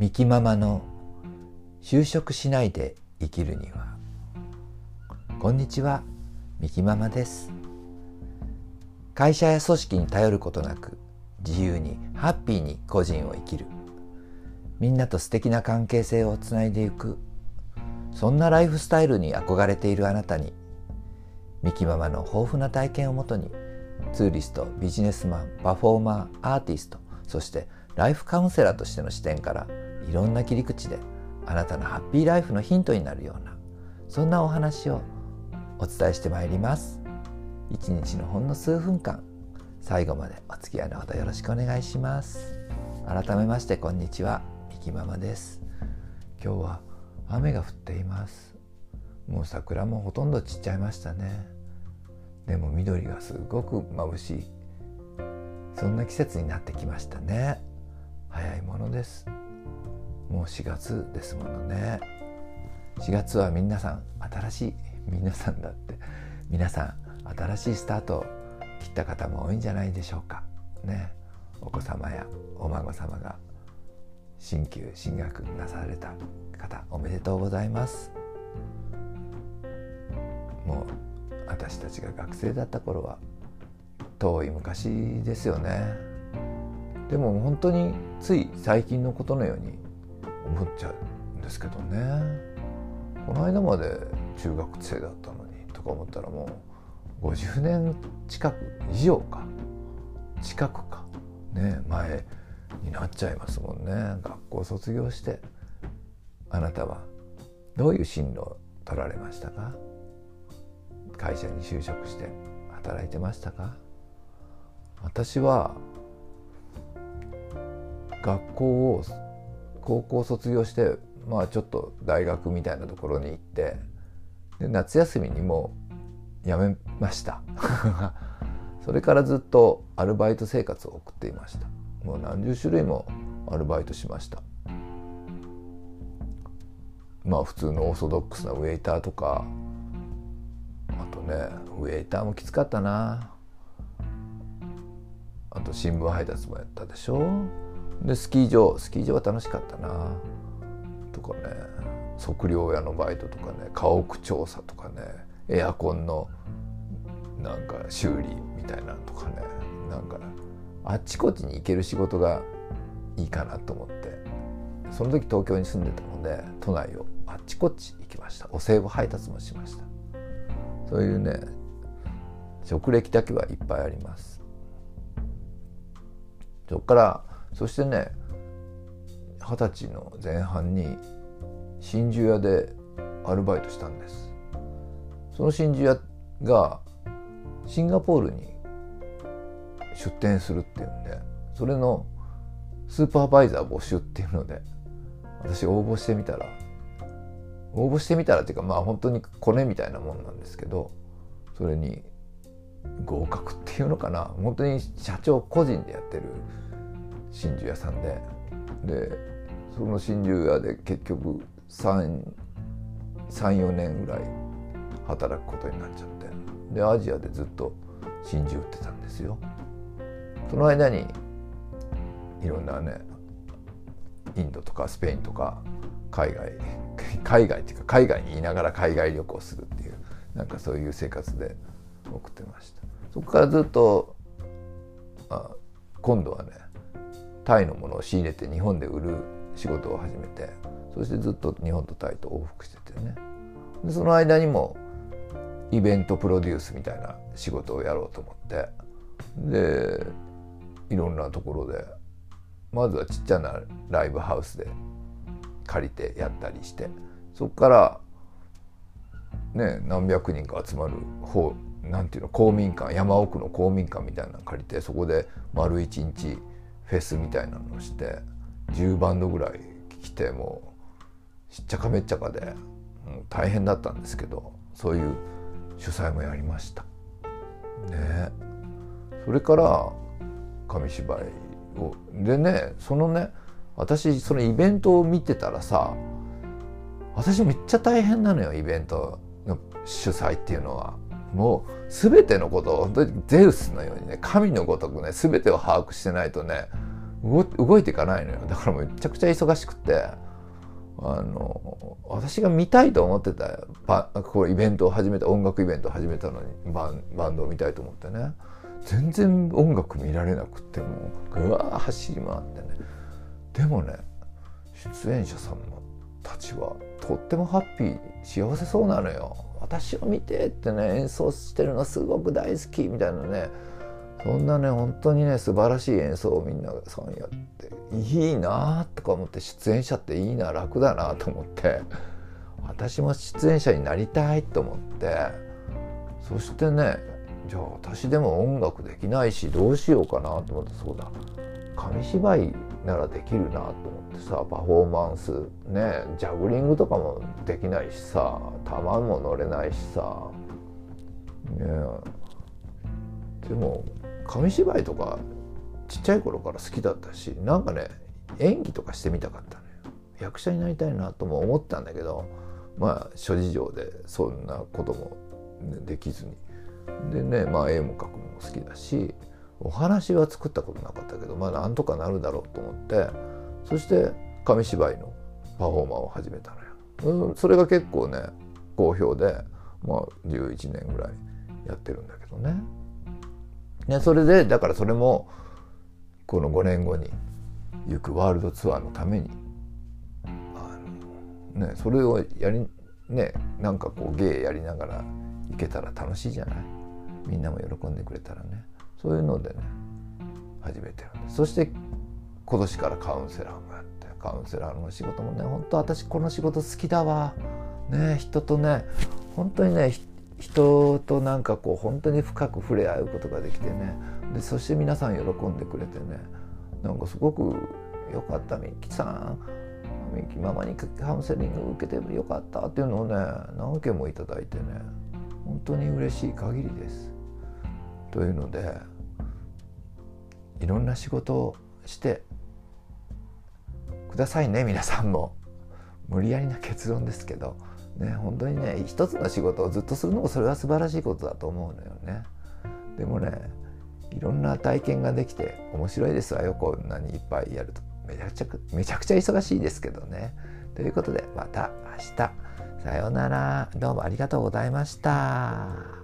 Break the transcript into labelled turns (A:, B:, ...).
A: ミキママの就職しないで生きるには。こんにちはミキママです。会社や組織に頼ることなく自由にハッピーに個人を生きる。みんなと素敵な関係性をつないでいく。そんなライフスタイルに憧れているあなたにミキママの豊富な体験をもとにツーリストビジネスマンパフォーマーアーティストそしてライフカウンセラーとしての視点からいろんな切り口であなたのハッピーライフのヒントになるようなそんなお話をお伝えしてまいります。一日のほんの数分間最後までお付き合いのほどよろしくお願いします。改めましてこんにちはみきママです。今日は雨が降っています。もう桜もほとんど散っちゃいましたね。でも緑がすごく眩しい。そんな季節になってきましたね。早いものです。もう4月ですものね。4月は皆さん新しい皆さんだって皆さん新しいスタートを切った方も多いんじゃないでしょうか。ね。お子様やお孫様が進級進学なされた方おめでとうございます。もう私たちが学生だった頃は遠い昔ですよね。でも本当につい最近のことのように思っちゃうんですけどね。この間まで中学生だったのにとか思ったらもう50年近く以上か。近くか。ね。前になっちゃいますもんね。学校卒業して。あなたはどういう進路を取られましたか？会社に就職して。働いてましたか？私は学校を高校卒業してまあちょっと大学みたいなところに行ってで夏休みにもう辞めました。それからずっとアルバイト生活を送っていました。もう何十種類もアルバイトしました。まあ普通のオーソドックスなウェイターとかあとねウェイターもきつかったな。あと新聞配達もやったでしょ。でスキー場スキー場は楽しかったな。とかね。測量屋のバイトとかね。家屋調査とかね。エアコンのなんか修理みたいなとかね。なんかあっちこっちに行ける仕事がいいかなと思って。その時東京に住んでたので都内をあっちこっち行きました。お歳暮配達もしました。そういうね職歴だけはいっぱいあります。そっからそしてね二十歳の前半に真珠屋でアルバイトしたんです。その真珠屋がシンガポールに出店するっていうんでそれのスーパーバイザー募集っていうので私応募してみたら応募してみたらっていうかまあ本当にコネみたいなもんなんですけどそれに合格っていうのかな。本当に社長個人でやってる真珠屋さんで。でその真珠屋で結局34年ぐらい働くことになっちゃって。でアジアでずっと真珠売ってたんですよ。その間にいろんなねインドとかスペインとか海外 海外っていうか海外にいながら海外旅行するっていうなんかそういう生活で送ってました。そこからずっとあ今度はねタイのものを仕入れて日本で売る仕事を始めてそしてずっと日本とタイと往復しててね。でその間にもイベントプロデュースみたいな仕事をやろうと思って。でいろんなところでまずはちっちゃなライブハウスで借りてやったりしてそこからね何百人か集まる方なんていうの公民館山奥の公民館みたいなの借りてそこで丸一日フェスみたいなのをして10バンドぐらい来てもうしっちゃかめっちゃかで、う、大変だったんですけどそういう主催もやりました。ね。それから紙芝居を。でねそのね私そのイベントを見てたらさ私めっちゃ大変なのよイベントの主催っていうのは。もう全てのことを本当にゼウスのようにね神のごとくね全てを把握してないとね動いていかないのよ。だからめちゃくちゃ忙しくてあの私が見たいと思ってたこうイベントを始めた音楽イベントを始めたのにバンバンドを見たいと思ってね。全然音楽見られなくてもうぐわー走り回ってね。でもね出演者さんたちはとってもハッピー幸せそうなのよ。私を見てってね演奏してるのすごく大好きみたいなね。そんなね本当にね素晴らしい演奏をみんなさんやっていいなとか思って出演者っていいな楽だなと思って私も出演者になりたいと思ってそしてねじゃあ私でも音楽できないしどうしようかなと思ってそうだ紙芝居ならできるなと思ってさパフォーマンスねジャグリングとかもできないしさ球も乗れないしさねでも紙芝居とかちっちゃい頃から好きだったしなんかね演技とかしてみたかったのよ。役者になりたいなとも思ったんだけどまあ諸事情でそんなこともできずに。でねまあ絵も描くのも好きだしお話は作ったことなかったけどまあなんとかなるだろうと思ってそして紙芝居のパフォーマーを始めたのよ。それが結構ね好評でまあ11年ぐらいやってるんだけどね。ねそれでだからそれもこの5年後に行くワールドツアーのためにあの、ね、それをやりねなんかこう芸やりながら行けたら楽しいじゃない？みんなも喜んでくれたらねそういうのでね始めてるんです。そして今年からカウンセラーもやってカウンセラーの仕事もね本当私この仕事好きだわ。ね人とね本当にね人となんかこう本当に深く触れ合うことができてね。でそして皆さん喜んでくれてね。なんかすごくよかった。みきさんみきママにカウンセリング受けてよかったっていうのをね何件もいただいてね。本当に嬉しい限りです。というのでいろんな仕事をしてくださいね皆さんも。無理やりな結論ですけどね本当にね一つの仕事をずっとするのもそれは素晴らしいことだと思うのよね。でもねいろんな体験ができて面白いですわよこんなにいっぱいやると。めちゃくちゃめちゃくちゃ忙しいですけどね。ということでまた明日。さようなら。どうもありがとうございました。